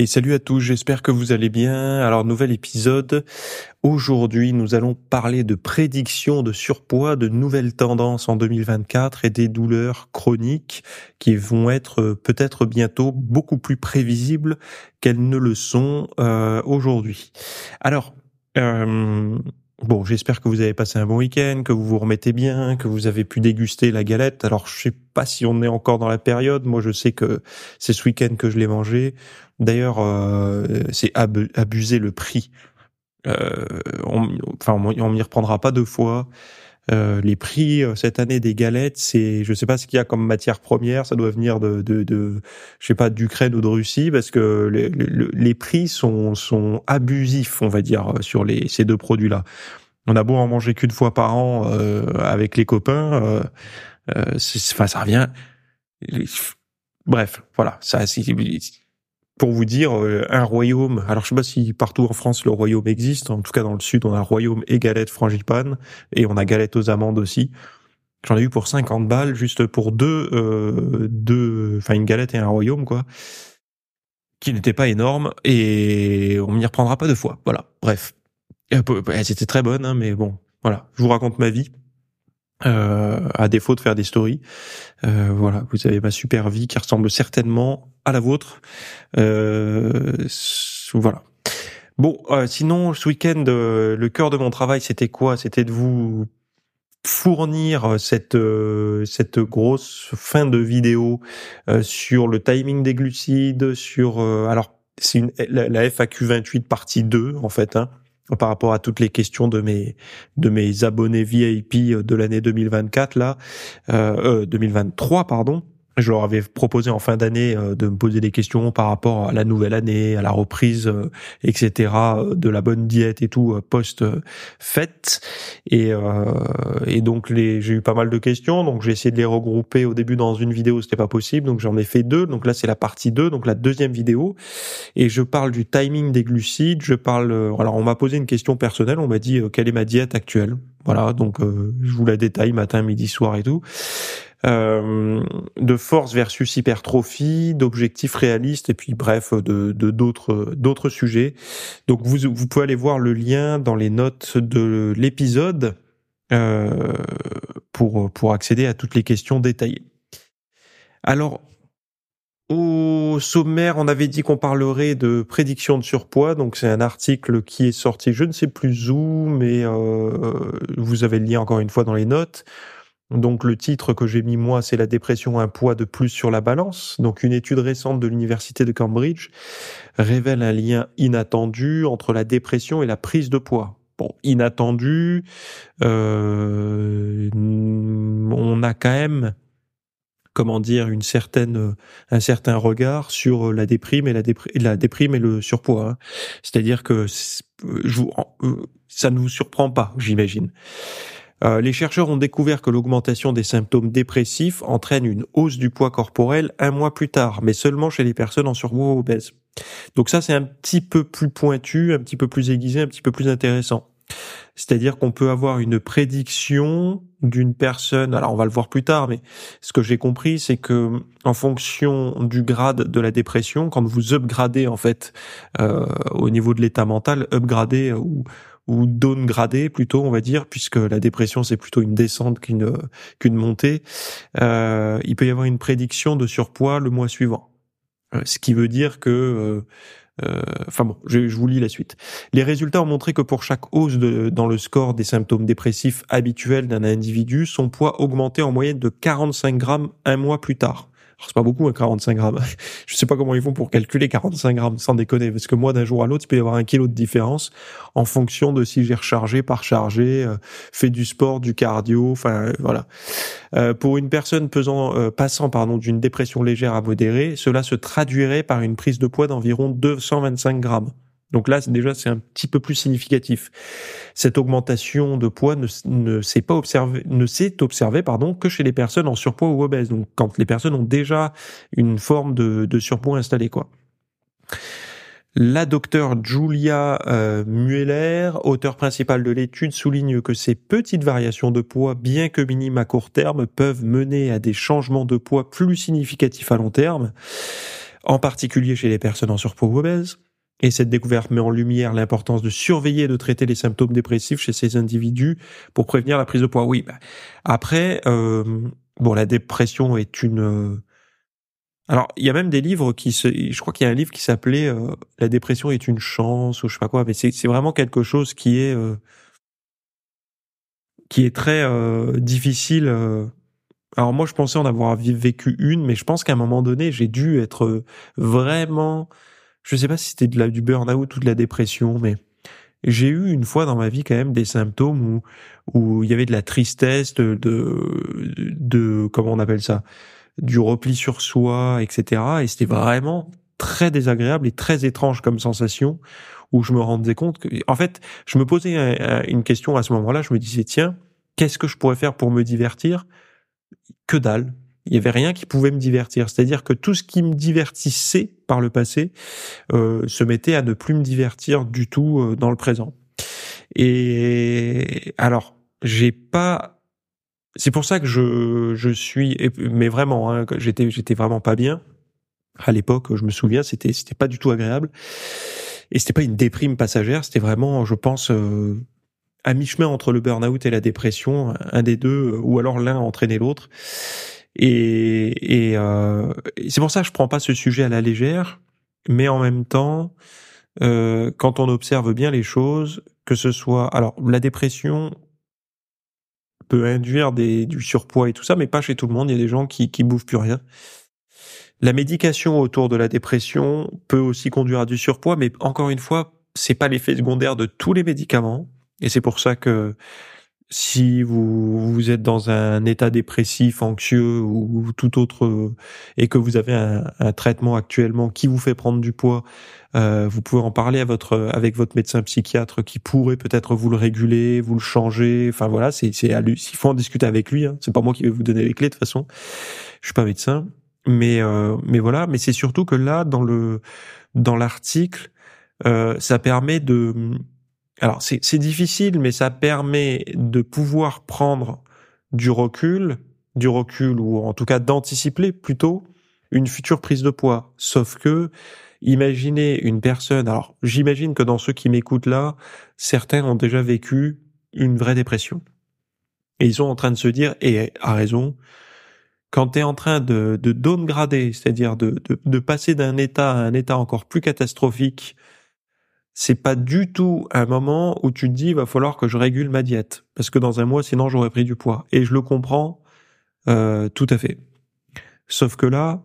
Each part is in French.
Et salut à tous, j'espère que vous allez bien. Alors nouvel épisode. Aujourd'hui, nous allons parler de prédictions de surpoids, de nouvelles tendances en 2024 et des douleurs chroniques qui vont être euh, peut-être bientôt beaucoup plus prévisibles qu'elles ne le sont euh, aujourd'hui. Alors, euh, Bon, j'espère que vous avez passé un bon week-end, que vous vous remettez bien, que vous avez pu déguster la galette. Alors, je sais pas si on est encore dans la période. Moi, je sais que c'est ce week-end que je l'ai mangé. D'ailleurs, euh, c'est abuser le prix. Euh, on, enfin, on m'y reprendra pas deux fois. Euh, les prix euh, cette année des galettes, c'est, je sais pas ce qu'il y a comme matière première, ça doit venir de, de, de je sais pas, d'Ukraine ou de Russie, parce que les, les, prix sont, sont abusifs, on va dire, sur les, ces deux produits-là. On a beau en manger qu'une fois par an euh, avec les copains, euh, euh, enfin ça revient. Bref, voilà, ça, c'est pour vous dire, euh, un royaume, alors je sais pas si partout en France le royaume existe, en tout cas dans le sud on a royaume et galette frangipane, et on a galette aux amandes aussi. J'en ai eu pour 50 balles, juste pour deux, euh, deux, enfin une galette et un royaume quoi, qui n'était pas énorme, et on m'y reprendra pas deux fois. Voilà, bref. C'était très bonne, hein, mais bon, voilà, je vous raconte ma vie. Euh, à défaut de faire des stories. Euh, voilà, vous avez ma super vie qui ressemble certainement à la vôtre. Euh, voilà. Bon, euh, sinon, ce week-end, euh, le cœur de mon travail, c'était quoi? C'était de vous fournir cette cette grosse fin de vidéo sur le timing des glucides, sur alors c'est une la, FAQ 28 partie 2 en fait. Hein, par rapport à toutes les questions de mes de mes abonnés VIP de l'année 2024 là, euh, 2023 euh, pardon. Je leur avais proposé en fin d'année euh, de me poser des questions par rapport à la nouvelle année, à la reprise, euh, etc., euh, de la bonne diète et tout post fête. Et, et donc les, j'ai eu pas mal de questions, donc j'ai essayé de les regrouper au début dans une vidéo, c'était pas possible, donc j'en ai fait deux. Donc là c'est la partie 2, donc la deuxième vidéo, et je parle du timing des glucides. Je parle, alors on m'a posé une question personnelle, on m'a dit quelle est ma diète actuelle? Voilà, donc je vous la détaille matin, midi, soir et tout. Euh, de force versus hypertrophie, d'objectifs réalistes et puis bref de d'autres d'autres sujets. Donc vous vous pouvez aller voir le lien dans les notes de l'épisode euh, pour pour accéder à toutes les questions détaillées. Alors au sommaire, on avait dit qu'on parlerait de prédiction de surpoids, donc c'est un article qui est sorti, je ne sais plus où, mais euh, vous avez le lien encore une fois dans les notes. Donc le titre que j'ai mis moi, c'est la dépression un poids de plus sur la balance. Donc une étude récente de l'université de Cambridge révèle un lien inattendu entre la dépression et la prise de poids. Bon, inattendu, euh, on a quand même, comment dire, une certaine, un certain regard sur la déprime et la, déprime et le surpoids. Hein. C'est-à-dire que euh, ça ne vous surprend pas, j'imagine. Euh, les chercheurs ont découvert que l'augmentation des symptômes dépressifs entraîne une hausse du poids corporel un mois plus tard, mais seulement chez les personnes en surpoids obèses. Donc ça, c'est un petit peu plus pointu, un petit peu plus aiguisé, un petit peu plus intéressant. C'est-à-dire qu'on peut avoir une prédiction d'une personne. Alors on va le voir plus tard, mais ce que j'ai compris, c'est que en fonction du grade de la dépression, quand vous upgradez en fait euh, au niveau de l'état mental, upgrader ou ou downgradé plutôt, on va dire, puisque la dépression c'est plutôt une descente qu'une qu'une montée. Euh, il peut y avoir une prédiction de surpoids le mois suivant, euh, ce qui veut dire que euh, enfin bon, je, vous lis la suite. Les résultats ont montré que pour chaque hausse dans le score des symptômes dépressifs habituels d'un individu, son poids augmentait en moyenne de 45 grammes un mois plus tard. C'est pas beaucoup, 45 hein, grammes. Je sais pas comment ils font pour calculer 45 grammes, sans déconner, parce que moi, d'un jour à l'autre, il peut y avoir un kilo de différence en fonction de si j'ai rechargé, par chargé, euh, fait du sport, du cardio, enfin euh, voilà. Euh, pour une personne pesant, passant pardon d'une dépression légère à modérée, cela se traduirait par une prise de poids d'environ 225 grammes. Donc là, déjà, c'est un petit peu plus significatif. Cette augmentation de poids ne, s'est pas observée, ne s'est observée, pardon, que chez les personnes en surpoids ou obèses. Donc, quand les personnes ont déjà une forme de, surpoids installée, quoi. La docteure Julia euh, Mueller, auteur principal de l'étude, souligne que ces petites variations de poids, bien que minimes à court terme, peuvent mener à des changements de poids plus significatifs à long terme, en particulier chez les personnes en surpoids ou obèses. Et cette découverte met en lumière l'importance de surveiller et de traiter les symptômes dépressifs chez ces individus pour prévenir la prise de poids. Oui. Bah, après, euh, bon, la dépression est une. Euh, alors, il y a même des livres qui se. Je crois qu'il y a un livre qui s'appelait euh, "La dépression est une chance" ou je sais pas quoi. Mais c'est vraiment quelque chose qui est qui est très difficile. Alors moi, je pensais en avoir vécu une, mais je pense qu'à un moment donné, j'ai dû être vraiment je sais pas si c'était de la, du burn-out ou de la dépression, mais j'ai eu une fois dans ma vie quand même des symptômes où où il y avait de la tristesse, de, de, de comment on appelle ça, du repli sur soi, etc. Et c'était vraiment très désagréable et très étrange comme sensation où je me rendais compte que, en fait, je me posais une question à ce moment-là. Je me disais tiens, qu'est-ce que je pourrais faire pour me divertir? Que dalle il y avait rien qui pouvait me divertir. C'est-à-dire que tout ce qui me divertissait par le passé euh, se mettait à ne plus me divertir du tout euh, dans le présent. Et alors, j'ai pas. C'est pour ça que je je suis, mais vraiment, hein, j'étais j'étais vraiment pas bien à l'époque. Je me souviens, c'était c'était pas du tout agréable. Et c'était pas une déprime passagère. C'était vraiment, je pense. Euh, à mi-chemin entre le burn-out et la dépression, un des deux, ou alors l'un entraînait l'autre. Et, euh, c'est pour ça que je prends pas ce sujet à la légère, mais en même temps, euh, quand on observe bien les choses, que ce soit, alors la dépression peut induire du surpoids et tout ça, mais pas chez tout le monde. Il y a des gens qui qui bouffent plus rien. La médication autour de la dépression peut aussi conduire à du surpoids, mais encore une fois, c'est pas l'effet secondaire de tous les médicaments. Et c'est pour ça que si vous, vous êtes dans un état dépressif, anxieux ou tout autre, et que vous avez un, un traitement actuellement qui vous fait prendre du poids, euh, vous pouvez en parler à votre, avec votre médecin psychiatre qui pourrait peut-être vous le réguler, vous le changer. Enfin voilà, c'est, c'est il faut en discuter avec lui. Hein. C'est pas moi qui vais vous donner les clés de toute façon. Je suis pas médecin, mais euh, mais voilà. Mais c'est surtout que là, dans le dans l'article, euh, ça permet de alors c'est difficile, mais ça permet de pouvoir prendre du recul, du recul ou en tout cas d'anticiper plutôt une future prise de poids. Sauf que, imaginez une personne, alors j'imagine que dans ceux qui m'écoutent là, certains ont déjà vécu une vraie dépression. Et ils sont en train de se dire, et à raison, quand tu es en train de, de downgrader, c'est-à-dire de, de, de passer d'un état à un état encore plus catastrophique, c'est pas du tout un moment où tu te dis il va falloir que je régule ma diète parce que dans un mois sinon j'aurais pris du poids et je le comprends euh, tout à fait. Sauf que là,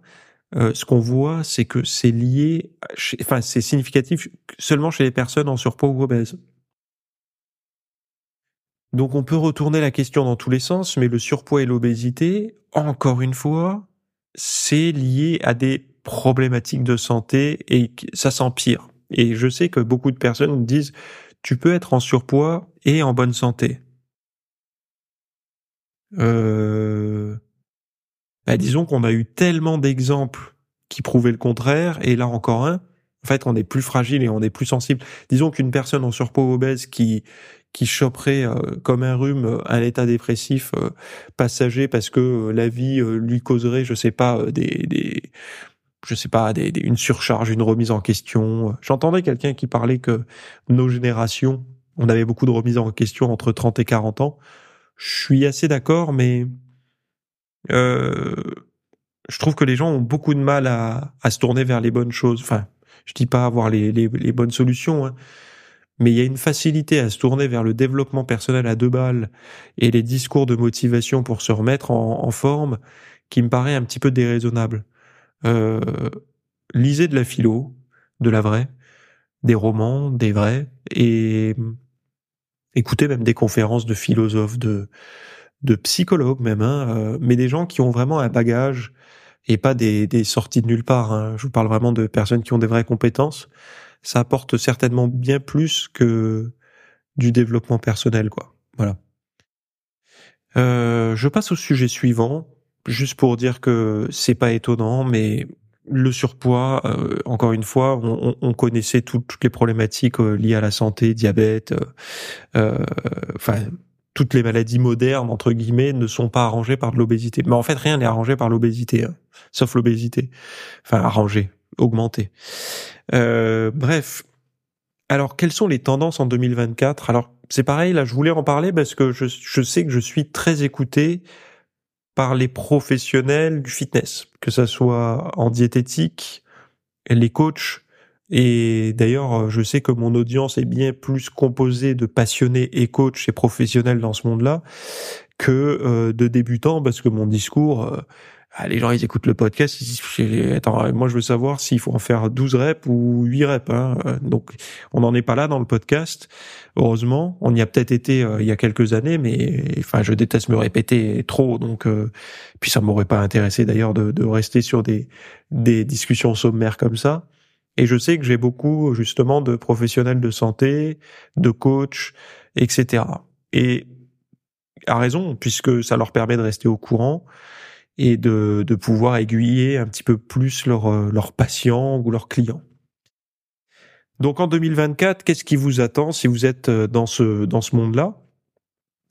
euh, ce qu'on voit, c'est que c'est lié, enfin c'est significatif seulement chez les personnes en surpoids ou obèses. Donc on peut retourner la question dans tous les sens, mais le surpoids et l'obésité, encore une fois, c'est lié à des problématiques de santé et ça s'empire. Et je sais que beaucoup de personnes disent tu peux être en surpoids et en bonne santé. Euh... Bah, disons qu'on a eu tellement d'exemples qui prouvaient le contraire, et là encore un. En fait, on est plus fragile et on est plus sensible. Disons qu'une personne en surpoids obèse qui qui choperait euh, comme un rhume un état dépressif euh, passager parce que euh, la vie lui causerait, je sais pas, des je sais pas, des, une surcharge, une remise en question. J'entendais quelqu'un qui parlait que nos générations, on avait beaucoup de remises en question entre 30 et 40 ans. Je suis assez d'accord, mais euh, je trouve que les gens ont beaucoup de mal à, à, se tourner vers les bonnes choses. Enfin, je dis pas avoir les, les, les bonnes solutions, hein, mais il y a une facilité à se tourner vers le développement personnel à deux balles et les discours de motivation pour se remettre en, en forme qui me paraît un petit peu déraisonnable. Euh, lisez de la philo, de la vraie, des romans, des vrais, et écoutez même des conférences de philosophes, de, de psychologues même, hein, euh, mais des gens qui ont vraiment un bagage et pas des, des sorties de nulle part. Hein. Je vous parle vraiment de personnes qui ont des vraies compétences. Ça apporte certainement bien plus que du développement personnel, quoi. Voilà. Euh, je passe au sujet suivant, juste pour dire que c'est pas étonnant, mais le surpoids, euh, encore une fois, on, on connaissait toutes les problématiques euh, liées à la santé, diabète, euh, enfin toutes les maladies modernes entre guillemets ne sont pas arrangées par de l'obésité. Mais en fait, rien n'est arrangé par l'obésité, hein, sauf l'obésité. Enfin, arrangé, augmenté. bref. Alors, quelles sont les tendances en 2024 Alors, c'est pareil, là, je voulais en parler parce que je, je sais que je suis très écouté par les professionnels du fitness, que ça soit en diététique, les coachs, et d'ailleurs, je sais que mon audience est bien plus composée de passionnés et coachs et professionnels dans ce monde-là que euh, de débutants, parce que mon discours, euh, ah, les gens ils écoutent le podcast, ils disent attends, moi je veux savoir s'il faut en faire 12 reps ou 8 reps. Hein. Donc on n'en est pas là dans le podcast. Heureusement, on y a peut-être été euh, il y a quelques années, mais enfin je déteste me répéter trop. Donc euh, puis ça m'aurait pas intéressé d'ailleurs de, de, rester sur des des discussions sommaires comme ça. Et je sais que j'ai beaucoup justement de professionnels de santé, de coachs, etc. Et à raison, puisque ça leur permet de rester au courant et de, pouvoir aiguiller un petit peu plus leurs leur patients ou leurs clients. Donc en 2024, qu'est-ce qui vous attend si vous êtes euh, dans ce dans ce monde-là?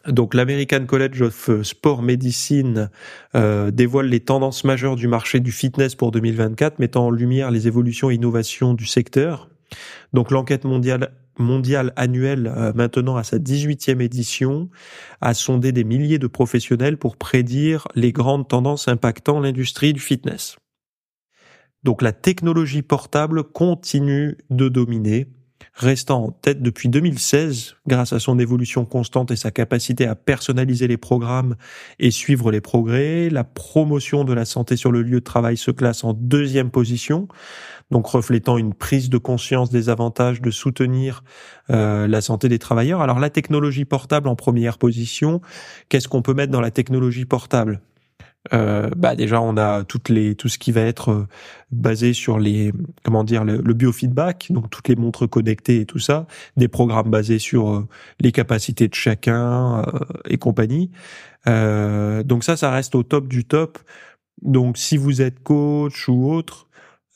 Donc l'American College of Sport Medicine euh, dévoile les tendances majeures du marché du fitness pour 2024, mettant en lumière les évolutions et innovations du secteur. Donc l'enquête mondiale mondiale annuelle, euh, maintenant à sa 18e édition, a sondé des milliers de professionnels pour prédire les grandes tendances impactant l'industrie du fitness. Donc la technologie portable continue de dominer, restant en tête depuis 2016 grâce à son évolution constante et sa capacité à personnaliser les programmes et suivre les progrès. La promotion de la santé sur le lieu de travail se classe en deuxième position, donc reflétant une prise de conscience des avantages de soutenir euh, la santé des travailleurs. Alors la technologie portable en première position, qu'est-ce qu'on peut mettre dans la technologie portable? Euh, bah déjà on a toutes les tout ce qui va être euh, basé sur les comment dire le, biofeedback donc toutes les montres connectées et tout ça des programmes basés sur euh, les capacités de chacun et compagnie. Donc ça ça reste au top du top. Donc si vous êtes coach ou autre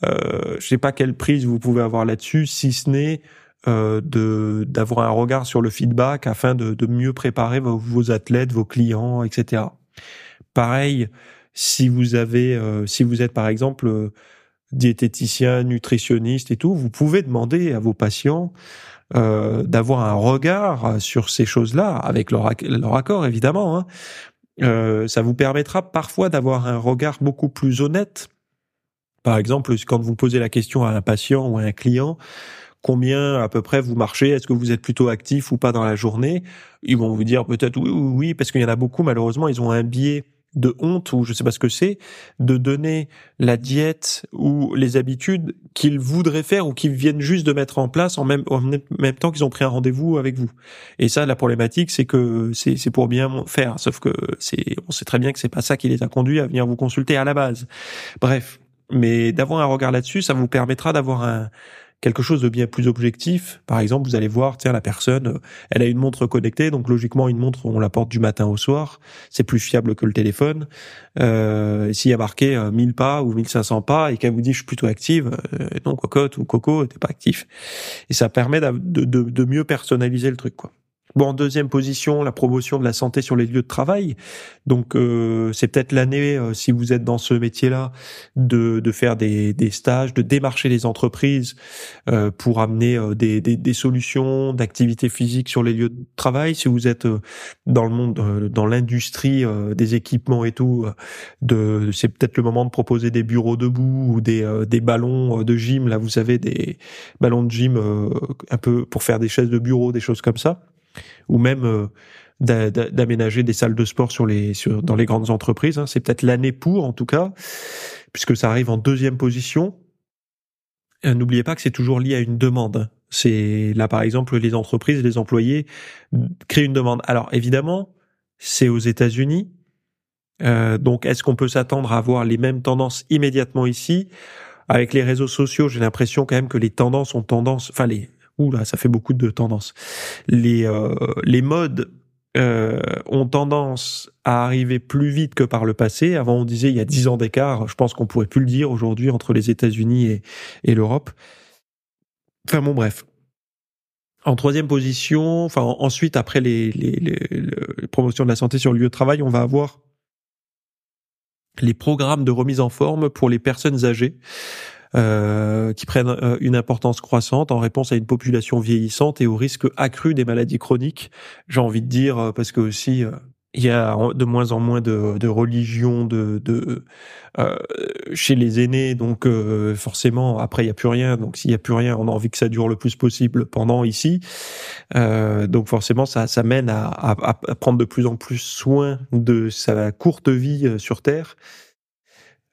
je sais pas quelle prise vous pouvez avoir là-dessus si ce n'est de d'avoir un regard sur le feedback afin de, de mieux préparer vos athlètes vos clients etc Pareil, si vous avez, euh, si vous êtes par exemple euh, diététicien, nutritionniste et tout, vous pouvez demander à vos patients euh, d'avoir un regard sur ces choses-là, avec leur, accord évidemment. Hein. ça vous permettra parfois d'avoir un regard beaucoup plus honnête. Par exemple, quand vous posez la question à un patient ou à un client, combien à peu près vous marchez, est-ce que vous êtes plutôt actif ou pas dans la journée, ils vont vous dire peut-être oui, oui, parce qu'il y en a beaucoup, malheureusement, ils ont un biais de honte ou je sais pas ce que c'est de donner la diète ou les habitudes qu'ils voudraient faire ou qu'ils viennent juste de mettre en place en même en même temps qu'ils ont pris un rendez-vous avec vous. Et ça la problématique c'est que c'est c'est pour bien faire sauf que c'est on sait très bien que c'est pas ça qui les a conduits à venir vous consulter à la base. Bref, mais d'avoir un regard là-dessus, ça vous permettra d'avoir un quelque chose de bien plus objectif. Par exemple, vous allez voir, tiens, la personne, euh, elle a une montre connectée, donc logiquement, une montre, on la porte du matin au soir. C'est plus fiable que le téléphone. Euh, S'il y a marqué 1000 euh, pas ou 1500 pas et qu'elle vous dit, je suis plutôt active, euh, non, cocotte ou coco, t'es pas actif. Et ça permet de, de, de mieux personnaliser le truc, quoi. Bon, en deuxième position, la promotion de la santé sur les lieux de travail. Donc, euh, c'est peut-être l'année, euh, si vous êtes dans ce métier-là, de, de faire des, stages, de démarcher les entreprises euh, pour amener des, des, solutions d'activité physique sur les lieux de travail. Si vous êtes dans le monde, dans l'industrie des équipements et tout, c'est peut-être le moment de proposer des bureaux debout ou des, ballons de gym. Là, vous savez, des ballons de gym un peu pour faire des chaises de bureau, des choses comme ça. Ou même d'aménager des salles de sport sur les sur, dans les grandes entreprises. Hein. C'est peut-être l'année pour, en tout cas, puisque ça arrive en deuxième position. N'oubliez pas que c'est toujours lié à une demande. C'est là, par exemple, les entreprises, les employés créent une demande. Alors, évidemment, c'est aux États-Unis. Euh, donc, est-ce qu'on peut s'attendre à avoir les mêmes tendances immédiatement ici? Avec les réseaux sociaux, j'ai l'impression quand même que les tendances ont tendance, enfin les, ouh là, ça fait beaucoup de tendances. Les euh, les modes euh, ont tendance à arriver plus vite que par le passé. Avant, on disait il y a dix ans d'écart. Je pense qu'on pourrait plus le dire aujourd'hui entre les États-Unis et, et l'Europe. Enfin bon, bref. En troisième position, enfin ensuite après les, les, les, promotions de la santé sur le lieu de travail, on va avoir les programmes de remise en forme pour les personnes âgées. Euh, qui prennent euh, une importance croissante en réponse à une population vieillissante et au risque accru des maladies chroniques. J'ai envie de dire euh, parce que aussi il y a de moins en moins de, de religion de, de euh, chez les aînés, donc forcément après il y a plus rien. Donc s'il y a plus rien, on a envie que ça dure le plus possible pendant ici. Euh, donc forcément ça, ça mène à, à, à, prendre de plus en plus soin de sa courte vie sur Terre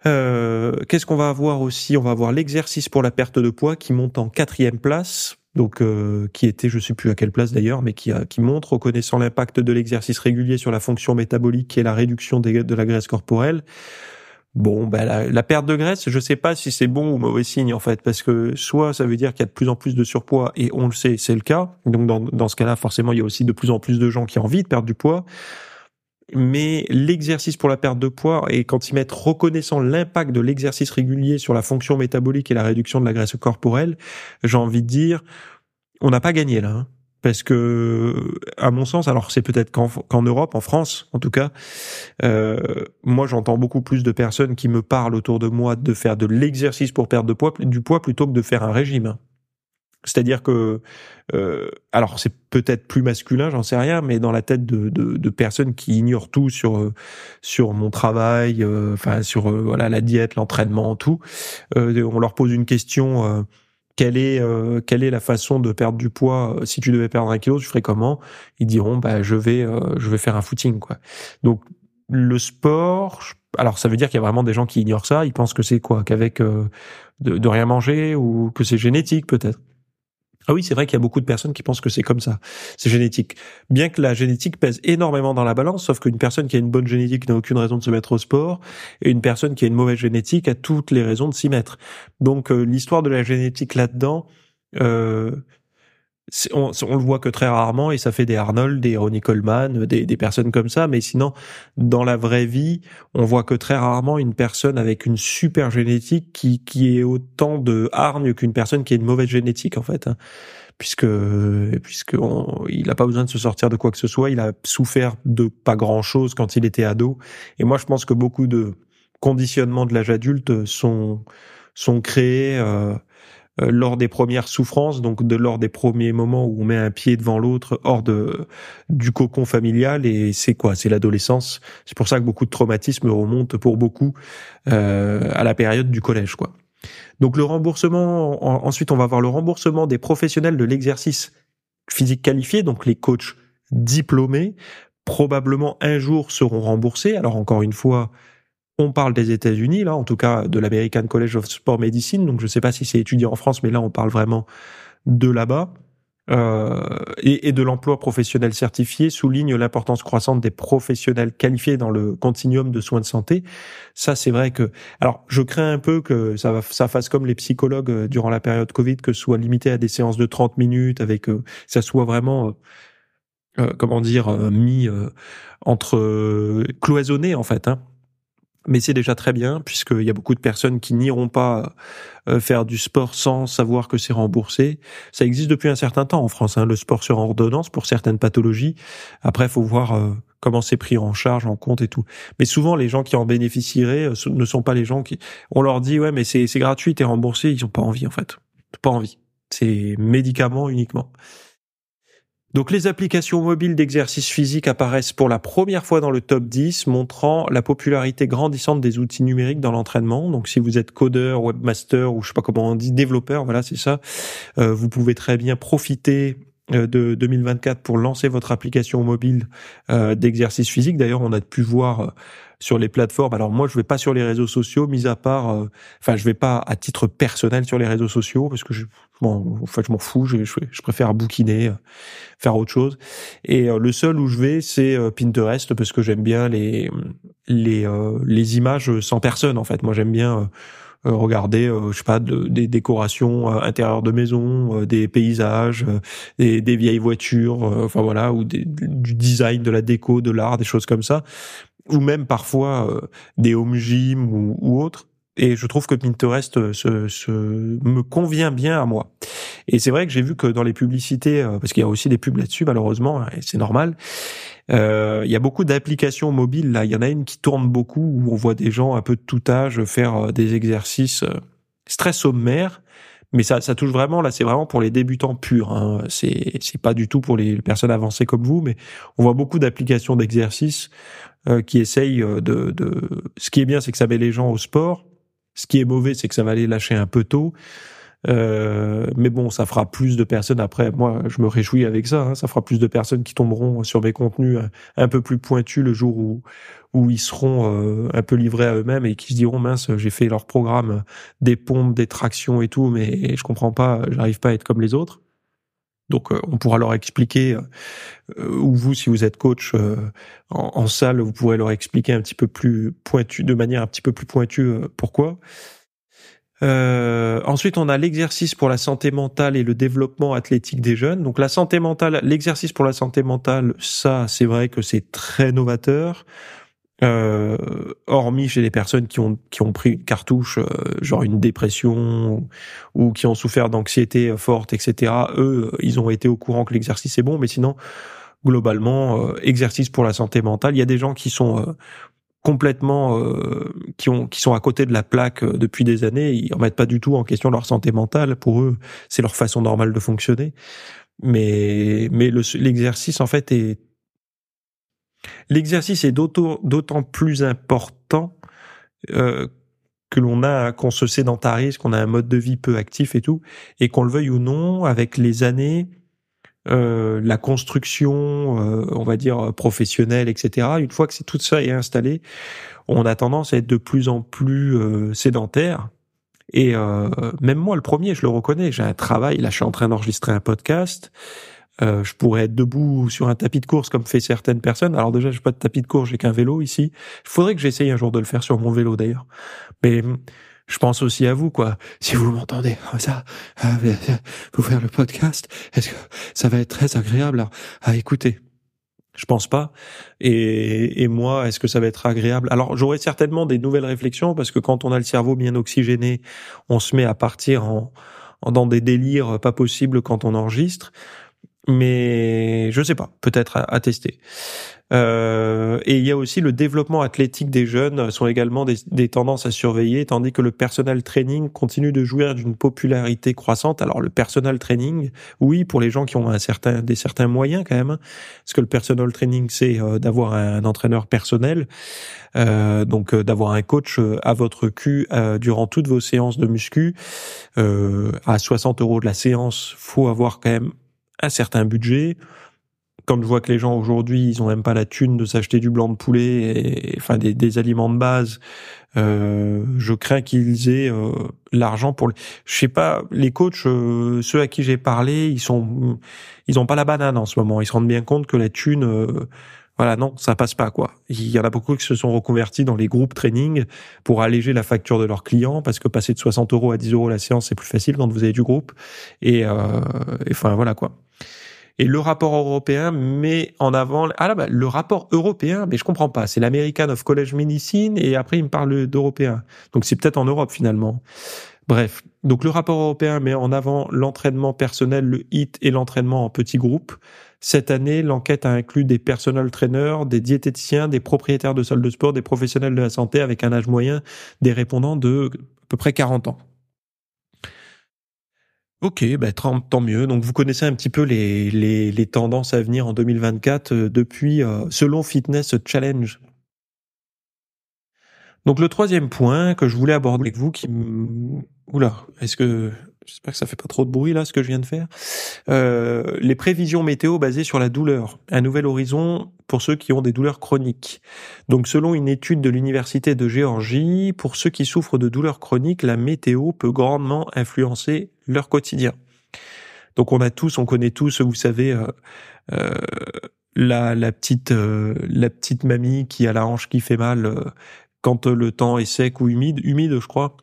euh, qu'est-ce qu'on va avoir aussi? On va avoir l'exercice pour la perte de poids qui monte en quatrième place, donc euh, qui était, je sais plus à quelle place d'ailleurs, mais qui, qui montre, reconnaissant l'impact de l'exercice régulier sur la fonction métabolique et la réduction de la graisse corporelle. Bon, ben la, perte de graisse, je sais pas si c'est bon ou mauvais signe en fait, parce que soit ça veut dire qu'il y a de plus en plus de surpoids et on le sait, c'est le cas. Donc dans, dans ce cas-là, forcément, il y a aussi de plus en plus de gens qui ont envie de perdre du poids mais l'exercice pour la perte de poids et quand ils mettent reconnaissant l'impact de l'exercice régulier sur la fonction métabolique et la réduction de la graisse corporelle, j'ai envie de dire, on n'a pas gagné là. Hein. parce que, à mon sens, alors c'est peut-être qu'en Europe, en France en tout cas, euh, moi j'entends beaucoup plus de personnes qui me parlent autour de moi de faire de l'exercice pour perdre de poids, du poids plutôt que de faire un régime. C'est-à-dire que, euh, alors c'est peut-être plus masculin, j'en sais rien, mais dans la tête de, de, de personnes qui ignorent tout sur euh, sur mon travail, euh, enfin sur euh, voilà la diète, l'entraînement, tout, on leur pose une question. quelle est quelle est la façon de perdre du poids si tu devais perdre un kilo tu ferais comment? Ils diront bah je vais je vais faire un footing quoi. Donc le sport alors ça veut dire qu'il y a vraiment des gens qui ignorent ça ils pensent que c'est quoi? Qu'avec de, de rien manger ou que c'est génétique peut-être? Ah oui, c'est vrai qu'il y a beaucoup de personnes qui pensent que c'est comme ça. C'est génétique. Bien que la génétique pèse énormément dans la balance, sauf qu'une personne qui a une bonne génétique n'a aucune raison de se mettre au sport, et une personne qui a une mauvaise génétique a toutes les raisons de s'y mettre. Donc euh, l'histoire de la génétique là-dedans, euh, on, on, le voit que très rarement et ça fait des Arnold, des Ronnie Coleman, des, des, personnes comme ça. Mais sinon, dans la vraie vie, on voit que très rarement une personne avec une super génétique qui, qui est autant de hargne qu'une personne qui a une mauvaise génétique en fait. Hein. Puisque, puisque il n'a pas besoin de se sortir de quoi que ce soit. Il a souffert de pas grand chose quand il était ado. Et moi, je pense que beaucoup de conditionnements de l'âge adulte sont sont créés. Euh, lors des premières souffrances, donc de lors des premiers moments où on met un pied devant l'autre hors de du cocon familial et c'est quoi? C'est l'adolescence. C'est pour ça que beaucoup de traumatismes remontent pour beaucoup euh, à la période du collège, quoi. Donc le remboursement. ensuite, on va voir le remboursement des professionnels de l'exercice physique qualifié, donc les coachs diplômés, probablement un jour seront remboursés. Alors encore une fois, on parle des États-Unis, là, en tout cas de l'American College of Sport Medicine. Donc, je ne sais pas si c'est étudié en France, mais là, on parle vraiment de là-bas. Euh, et, de l'emploi professionnel certifié souligne l'importance croissante des professionnels qualifiés dans le continuum de soins de santé. Ça, c'est vrai que. Alors, je crains un peu que ça, ça fasse comme les psychologues euh, durant la période Covid, que ce soit limité à des séances de 30 minutes, avec euh, ça soit vraiment, comment dire, mis entre cloisonné en fait. Hein mais c'est déjà très bien puisqu'il y a beaucoup de personnes qui n'iront pas euh, faire du sport sans savoir que c'est remboursé. Ça existe depuis un certain temps en France, hein, le sport sur ordonnance pour certaines pathologies. Après, faut voir euh, comment c'est pris en charge, en compte et tout. Mais souvent, les gens qui en bénéficieraient euh, ne sont pas les gens qui... On leur dit, ouais, mais c'est gratuit, t'es remboursé, ils ont pas envie en fait. Pas envie. C'est médicaments uniquement. Donc les applications mobiles d'exercice physique apparaissent pour la première fois dans le top 10, montrant la popularité grandissante des outils numériques dans l'entraînement. Donc si vous êtes codeur, webmaster ou je sais pas comment on dit, développeur, voilà c'est ça, euh, vous pouvez très bien profiter de 2024 pour lancer votre application mobile d'exercice physique. D'ailleurs, on a pu voir sur les plateformes. Alors moi, je vais pas sur les réseaux sociaux, mis à part, euh, enfin, je vais pas à titre personnel sur les réseaux sociaux parce que je, bon, en fait, je m'en fous. Je, je, préfère bouquiner, euh, faire autre chose. Et euh, le seul où je vais, c'est Pinterest parce que j'aime bien les les les images sans personne. En fait, moi, j'aime bien regarder, je sais pas, des décorations intérieures de maison, des paysages, des, des, vieilles voitures, enfin voilà, ou des, du design, de la déco, de l'art, des choses comme ça ou même parfois euh, des home gym ou, ou autres. Et je trouve que Pinterest euh, se, se, me convient bien à moi. Et c'est vrai que j'ai vu que dans les publicités, euh, parce qu'il y a aussi des pubs là-dessus malheureusement, et c'est normal, euh, il y a beaucoup d'applications mobiles. Là, il y en a une qui tourne beaucoup où on voit des gens un peu de tout âge faire des exercices très sommaires mais ça, ça touche vraiment là, c'est vraiment pour les débutants purs. Hein. C'est, c'est pas du tout pour les personnes avancées comme vous, mais on voit beaucoup d'applications d'exercices euh, qui essayent euh, de, de. Ce qui est bien, c'est que ça met les gens au sport. Ce qui est mauvais, c'est que ça va les lâcher un peu tôt. Euh, mais bon, ça fera plus de personnes. Après, moi, je me réjouis avec ça. Hein, ça fera plus de personnes qui tomberont sur mes contenus un, peu plus pointus le jour où où ils seront euh, un peu livrés à eux-mêmes et qui se diront mince, j'ai fait leur programme des pompes, des tractions et tout, mais je comprends pas, j'arrive pas à être comme les autres. Donc, euh, on pourra leur expliquer, ou vous, si vous êtes coach en, salle, vous pourrez leur expliquer un petit peu plus pointu, de manière un petit peu plus pointue, pourquoi. Euh, ensuite, on a l'exercice pour la santé mentale et le développement athlétique des jeunes. Donc la santé mentale, l'exercice pour la santé mentale, ça, c'est vrai que c'est très novateur. Euh, hormis chez les personnes qui ont qui ont pris une cartouche, euh, genre une dépression ou, qui ont souffert d'anxiété forte, etc. Eux, ils ont été au courant que l'exercice est bon, mais sinon, globalement, euh, exercice pour la santé mentale. Il y a des gens qui sont complètement euh, qui ont qui sont à côté de la plaque euh, depuis des années, ils remettent pas du tout en question leur santé mentale. Pour eux, c'est leur façon normale de fonctionner. Mais mais l'exercice en fait est l'exercice est d'autant plus important euh, que l'on a qu'on se sédentarise, qu'on a un mode de vie peu actif et tout, et qu'on le veuille ou non, avec les années, euh, la construction, euh, on va dire professionnelle, etc. Une fois que c'est tout ça est installé, on a tendance à être de plus en plus euh, sédentaire. Et même moi, le premier, je le reconnais. J'ai un travail. Là, je suis en train d'enregistrer un podcast. Je pourrais être debout sur un tapis de course comme fait certaines personnes. Alors déjà, j'ai pas de tapis de course, j'ai qu'un vélo ici. Il faudrait que j'essaye un jour de le faire sur mon vélo d'ailleurs. Mais je pense aussi à vous, quoi. Si vous m'entendez ça, vous faire le podcast, est-ce que ça va être très agréable à, écouter? Je pense pas. Et, et moi, est-ce que ça va être agréable? Alors, j'aurai certainement des nouvelles réflexions parce que quand on a le cerveau bien oxygéné, on se met à partir en dans des délires pas possibles quand on enregistre mais je sais pas, peut-être à, tester. Euh, et il y a aussi le développement athlétique des jeunes sont également des, tendances à surveiller, tandis que le personal training continue de jouir d'une popularité croissante. Alors le personal training, oui, pour les gens qui ont un certain, des certains moyens quand même, parce que le personal training, c'est euh, d'avoir un, entraîneur personnel, euh, donc euh, d'avoir un coach euh, à votre cul durant toutes vos séances de muscu. à 60 euros de la séance, faut avoir quand même un certain budget. Quand je vois que les gens aujourd'hui, ils ont même pas la thune de s'acheter du blanc de poulet, et, enfin des, des, aliments de base, euh, je crains qu'ils aient euh, l'argent pour. Les... Je sais pas, les coachs, euh, ceux à qui j'ai parlé, ils sont, ils ont pas la banane en ce moment. Ils se rendent bien compte que la thune, euh, voilà, non, ça passe pas quoi. Il y en a beaucoup qui se sont reconvertis dans les groupes training pour alléger la facture de leurs clients parce que passer de 60 euros à 10 euros la séance c'est plus facile quand vous avez du groupe et, euh, et enfin voilà quoi. Et le rapport européen met en avant ah là bah, le rapport européen, mais je comprends pas. C'est l'American of College Medicine et après il me parle d'européen. Donc c'est peut-être en Europe finalement. Bref, donc le rapport européen met en avant l'entraînement personnel, le HIT et l'entraînement en petits groupes. Cette année, l'enquête a inclus des personal trainers, des diététiciens, des propriétaires de salles de sport, des professionnels de la santé avec un âge moyen des répondants de à peu près 40 ans. Ok, bah, tant mieux. Donc vous connaissez un petit peu les, les, les tendances à venir en 2024 euh, depuis euh, selon Fitness Challenge. Donc le troisième point que je voulais aborder avec vous, qui oula, est-ce que J'espère que ça fait pas trop de bruit là, ce que je viens de faire. Euh, les prévisions météo basées sur la douleur. Un nouvel horizon pour ceux qui ont des douleurs chroniques. Donc, selon une étude de l'université de Géorgie, pour ceux qui souffrent de douleurs chroniques, la météo peut grandement influencer leur quotidien. Donc, on a tous, on connaît tous, vous savez, euh, euh, la, la petite, euh, la petite mamie qui a la hanche qui fait mal euh, quand le temps est sec ou humide, humide, je crois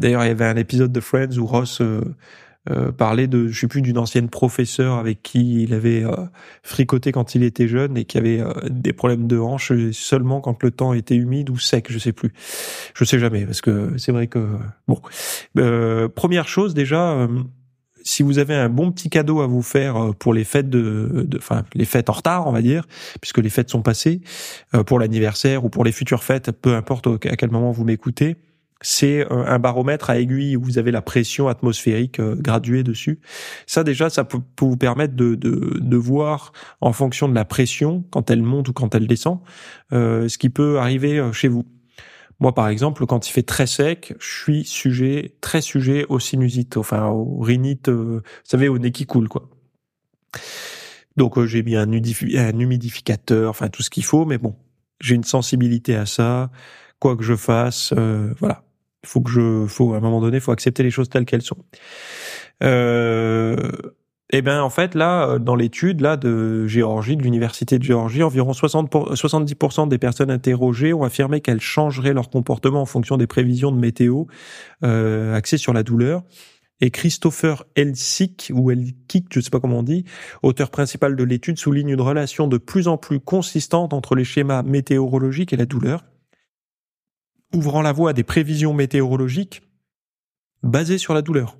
D'ailleurs, il y avait un épisode de Friends où Ross euh, euh, parlait de, je sais plus, d'une ancienne professeure avec qui il avait fricoté quand il était jeune et qui avait des problèmes de hanche seulement quand le temps était humide ou sec, je sais plus. Je sais jamais parce que c'est vrai que bon. première chose déjà si vous avez un bon petit cadeau à vous faire pour les fêtes de, enfin les fêtes en retard, on va dire, puisque les fêtes sont passées, pour l'anniversaire ou pour les futures fêtes, peu importe à quel moment vous m'écoutez, c'est un baromètre à aiguille où vous avez la pression atmosphérique euh, graduée dessus. Ça déjà, ça peut, vous permettre de, de, de, voir en fonction de la pression, quand elle monte ou quand elle descend, euh, ce qui peut arriver euh, chez vous. Moi, par exemple, quand il fait très sec, je suis sujet, très sujet aux sinusites, enfin aux rhinites, vous savez, au nez qui coule, quoi. Donc j'ai mis un, un humidificateur, enfin tout ce qu'il faut, mais bon, j'ai une sensibilité à ça. Quoi que je fasse, voilà, il faut que je, faut à un moment donné, faut accepter les choses telles qu'elles sont. Euh, eh ben en fait là, dans l'étude là de Géorgie, de l'université de Géorgie, environ 60 70% des personnes interrogées ont affirmé qu'elles changeraient leur comportement en fonction des prévisions de météo euh, axées sur la douleur. Et Christopher Elsick, ou Elkick, je sais pas comment on dit, auteur principal de l'étude, souligne une relation de plus en plus consistante entre les schémas météorologiques et la douleur ouvrant la voie à des prévisions météorologiques basées sur la douleur.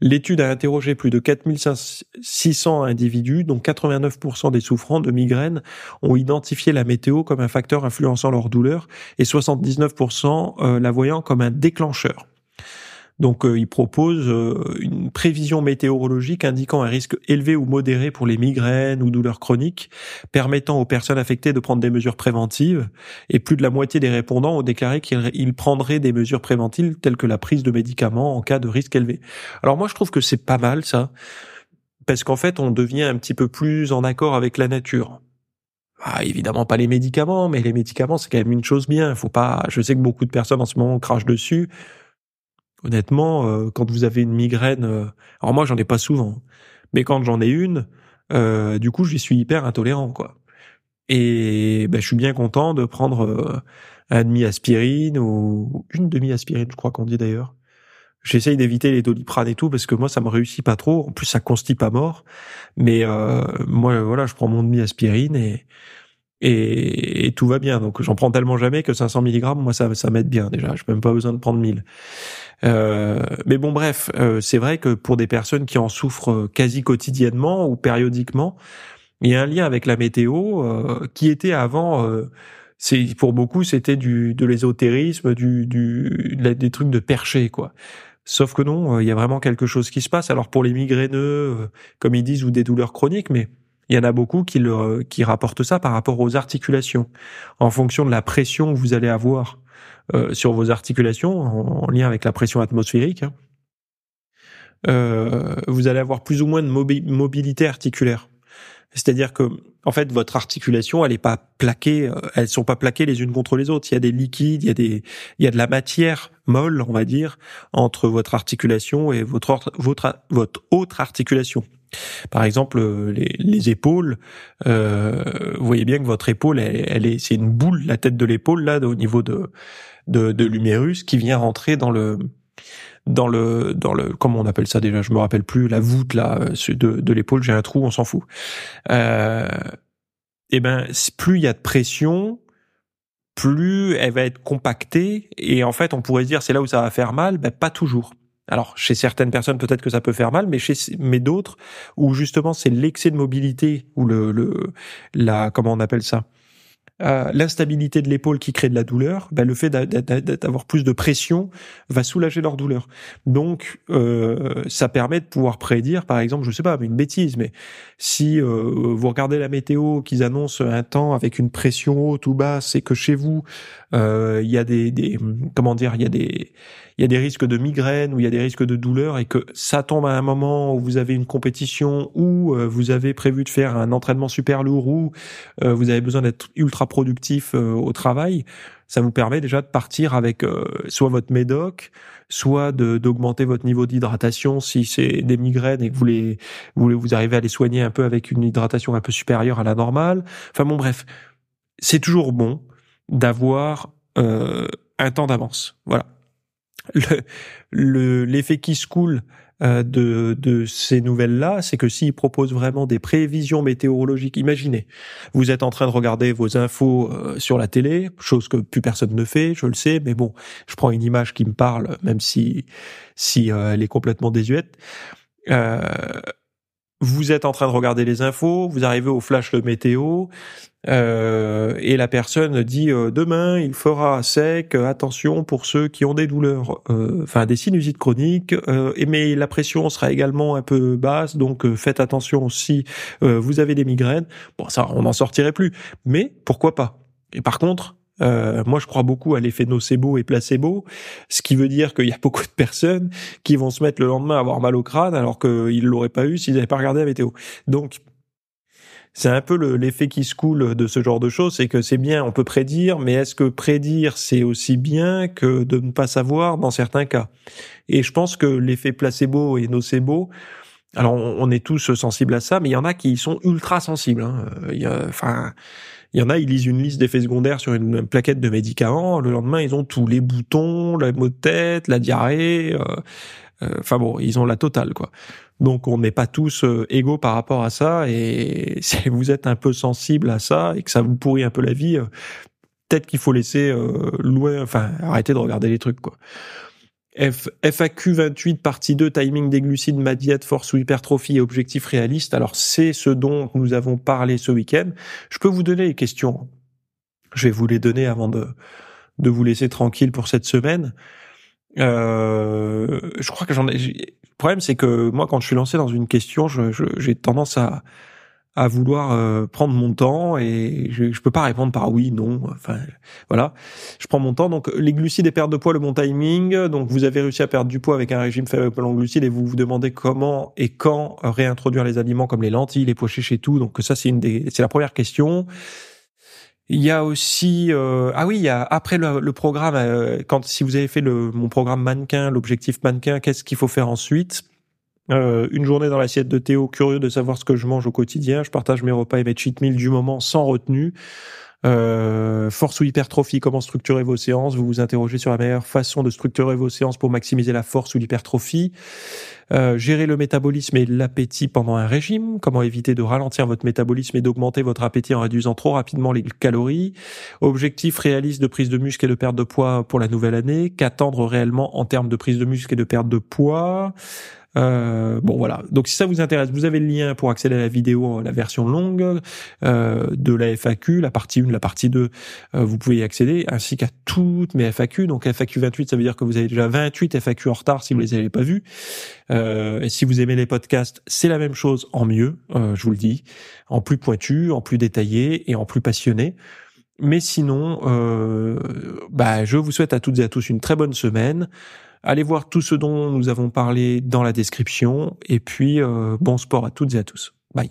L'étude a interrogé plus de 4600 individus, dont 89% des souffrants de migraines ont identifié la météo comme un facteur influençant leur douleur et 79% euh, la voyant comme un déclencheur. Donc euh, il propose euh, une prévision météorologique indiquant un risque élevé ou modéré pour les migraines ou douleurs chroniques, permettant aux personnes affectées de prendre des mesures préventives. Et plus de la moitié des répondants ont déclaré qu'ils prendraient des mesures préventives telles que la prise de médicaments en cas de risque élevé. Alors moi je trouve que c'est pas mal ça, parce qu'en fait on devient un petit peu plus en accord avec la nature. Ah, évidemment pas les médicaments, mais les médicaments c'est quand même une chose bien. Faut pas. Je sais que beaucoup de personnes en ce moment crachent dessus. Honnêtement, euh, quand vous avez une migraine, euh, alors moi j'en ai pas souvent, mais quand j'en ai une, euh, du coup je suis hyper intolérant quoi. Et ben, je suis bien content de prendre un demi aspirine ou une demi aspirine, je crois qu'on dit d'ailleurs. J'essaye d'éviter les doliprane et tout parce que moi ça me réussit pas trop. En plus ça constipe pas mort, mais moi voilà je prends mon demi aspirine et et, tout va bien. Donc j'en prends tellement jamais que 500 mg, moi ça, ça m'aide bien déjà. Je n'ai même pas besoin de prendre 1000. Euh, mais bon, bref, euh, c'est vrai que pour des personnes qui en souffrent quasi quotidiennement ou périodiquement, il y a un lien avec la météo euh, qui était avant. Euh, c'est pour beaucoup, c'était du de l'ésotérisme, du, du des trucs de perché, quoi. Sauf que non, il y a vraiment quelque chose qui se passe. Alors pour les migraineux, comme ils disent, ou des douleurs chroniques, mais il y en a beaucoup qui, rapportent ça par rapport aux articulations. En fonction de la pression que vous allez avoir euh, sur vos articulations, en, lien avec la pression atmosphérique, hein, euh, vous allez avoir plus ou moins de mobilité articulaire. C'est-à-dire que, en fait, votre articulation, elle est pas plaquée, euh, elles sont pas plaquées les unes contre les autres. Il y a des liquides, il y a des, il y a de la matière molle, on va dire, entre votre articulation et votre autre articulation. Par exemple, les, les épaules, euh, vous voyez bien que votre épaule, elle, est, c'est une boule, la tête de l'épaule là, au niveau de, de, de l'humérus, qui vient rentrer dans le dans le dans le comment on appelle ça déjà? Je me rappelle plus la voûte là de, de l'épaule. J'ai un trou on s'en fout. Euh, et eh ben plus il y a de pression plus elle va être compactée. Et en fait on pourrait se dire c'est là où ça va faire mal ben pas toujours. Alors chez certaines personnes peut-être que ça peut faire mal, mais chez mais d'autres où justement c'est l'excès de mobilité ou le, le la comment on appelle ça? Euh, l'instabilité de l'épaule qui crée de la douleur, ben le fait d'avoir plus de pression va soulager leur douleur. Donc, euh, ça permet de pouvoir prédire, par exemple, je sais pas, une bêtise, mais si euh, vous regardez la météo, qu'ils annoncent un temps avec une pression haute ou basse, et que chez vous, il y a des, des, comment dire, il y a des il y a des risques de migraine ou il y a des risques de douleur et que ça tombe à un moment où vous avez une compétition ou euh, vous avez prévu de faire un entraînement super lourd ou euh, vous avez besoin d'être ultra productif euh, au travail, ça vous permet déjà de partir avec soit votre médoc, soit d'augmenter votre niveau d'hydratation si c'est des migraines et que vous les vous voulez vous arrivez à les soigner un peu avec une hydratation un peu supérieure à la normale. Enfin bon bref, c'est toujours bon d'avoir euh, un temps d'avance. Voilà. Le l'effet qui se coule euh, de, de ces nouvelles-là, c'est que s'ils proposent vraiment des prévisions météorologiques, imaginez, vous êtes en train de regarder vos infos euh, sur la télé, chose que plus personne ne fait, je le sais, mais bon, je prends une image qui me parle, même si si euh, elle est complètement désuète. Vous êtes en train de regarder les infos, vous arrivez au flash de météo, euh, et la personne dit euh, demain il fera sec, attention pour ceux qui ont des douleurs, euh, enfin des sinusites chroniques, et mais la pression sera également un peu basse, donc faites attention si vous avez des migraines. Bon ça on n'en sortirait plus, mais pourquoi pas? Et par contre moi, je crois beaucoup à l'effet nocebo et placebo, ce qui veut dire qu'il y a beaucoup de personnes qui vont se mettre le lendemain à avoir mal au crâne alors qu'ils l'auraient pas eu s'ils n'avaient pas regardé la météo. Donc, c'est un peu l'effet qui se coule de ce genre de choses, c'est que c'est bien, on peut prédire, mais est-ce que prédire c'est aussi bien que de ne pas savoir dans certains cas? Et je pense que l'effet placebo et nocebo, alors on, est tous sensibles à ça, mais il y en a qui sont ultra sensibles. Hein. A, enfin, il y en a, ils lisent une liste d'effets secondaires sur une plaquette de médicaments. Le lendemain, ils ont tous les boutons, la maux de tête, la diarrhée. Euh, euh, enfin bon, ils ont la totale quoi. Donc on n'est pas tous euh, égaux par rapport à ça et si vous êtes un peu sensible à ça et que ça vous pourrit un peu la vie, euh, peut-être qu'il faut laisser loin, enfin arrêter de regarder les trucs quoi. F, FAQ 28 partie 2 timing des glucides, ma diète, force ou hypertrophie et objectifs réalistes. Alors c'est ce dont nous avons parlé ce week-end. Je peux vous donner les questions. Je vais vous les donner avant de de vous laisser tranquille pour cette semaine. Euh, je crois que j'en ai. Le problème, c'est que moi, quand je suis lancé dans une question, j'ai tendance à à vouloir euh, prendre mon temps et je, je peux pas répondre par oui, non. Enfin, voilà. Je prends mon temps. Donc, les glucides et perte de poids, le bon timing. Donc, vous avez réussi à perdre du poids avec un régime faible en glucides et vous vous demandez comment et quand réintroduire les aliments comme les lentilles, les pois chiches et tout. Donc, ça, c'est une des, c'est la première question. Il y a aussi euh, ah oui, il y a après le, programme euh, quand si vous avez fait le mon programme mannequin, l'objectif mannequin, qu'est-ce qu'il faut faire ensuite? Euh, une journée dans l'assiette de Théo, curieux de savoir ce que je mange au quotidien. Je partage mes repas et mes cheat meals du moment sans retenue. Euh, force ou hypertrophie, comment structurer vos séances? Vous vous interrogez sur la meilleure façon de structurer vos séances pour maximiser la force ou l'hypertrophie. Euh, gérer le métabolisme et l'appétit pendant un régime. Comment éviter de ralentir votre métabolisme et d'augmenter votre appétit en réduisant trop rapidement les calories? Objectif réaliste de prise de muscle et de perte de poids pour la nouvelle année. Qu'attendre réellement en termes de prise de muscle et de perte de poids? Euh, bon voilà. Donc si ça vous intéresse, vous avez le lien pour accéder à la vidéo, la version longue euh, de la FAQ, la partie 1, la partie 2, euh, vous pouvez y accéder, ainsi qu'à toutes mes FAQ. Donc FAQ 28, ça veut dire que vous avez déjà 28 FAQ en retard si vous les avez pas vus. Euh, et si vous aimez les podcasts, c'est la même chose en mieux, je vous le dis, en plus pointu, en plus détaillé et en plus passionné. Mais sinon, bah, je vous souhaite à toutes et à tous une très bonne semaine. Allez voir tout ce dont nous avons parlé dans la description. Et puis, euh, bon sport à toutes et à tous. Bye.